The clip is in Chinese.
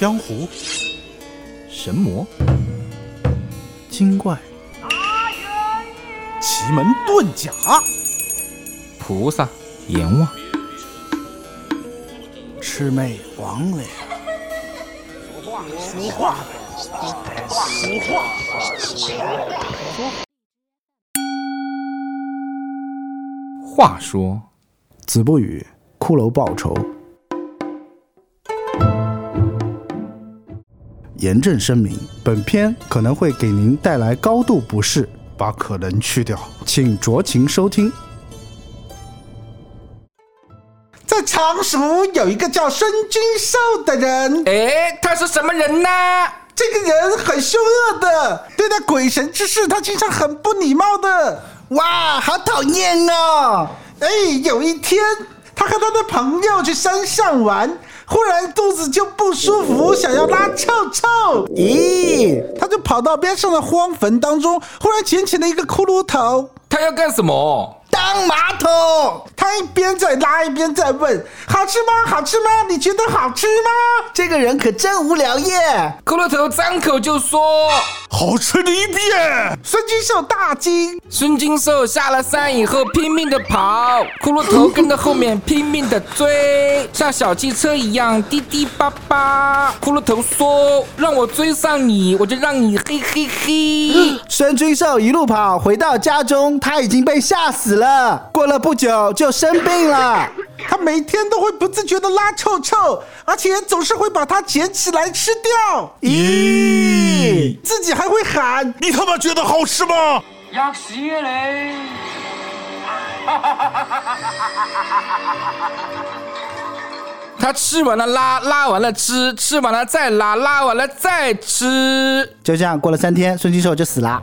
江湖，神魔、精怪，奇门遁甲，菩萨、阎王、魑魅魍魉。俗话，俗话，俗话话说，子不语，骷髅报仇。严正声明，本片可能会给您带来高度不适，把“可能”去掉，请酌情收听。在常熟有一个叫孙君寿的人，哎，他是什么人呢？这个人很凶恶的，对待鬼神之事，他经常很不礼貌的。哇，好讨厌哦！哎，有一天，他和他的朋友去山上玩，忽然肚子就不舒服，想要拉臭臭。咦，他就跑到边上的荒坟当中，忽然捡起了一个骷髅头。他要干什么？当马桶。他一边在拉，一边在问：“好吃吗？好吃吗？你觉得好吃吗？”这个人可真无聊耶！骷髅头张口就说：“好吃的一遍。”孙金寿大惊。孙金寿下了山以后拼命的跑，骷髅头跟在后面拼命的追，像小汽车一样滴滴叭叭。骷髅头说：“让我追上你，我就让你嘿嘿嘿。”孙金寿一路跑，回到家中，他已经被吓死了。过了不久就生病了，他每天都会不自觉的拉臭臭，而且总是会把它捡起来吃掉。咦，自己还会喊：“你他妈觉得好吃吗？”吔屎啊你！他吃完了拉，拉完了吃，吃完了再拉，拉完了再吃。就这样过了三天，孙金寿就死了。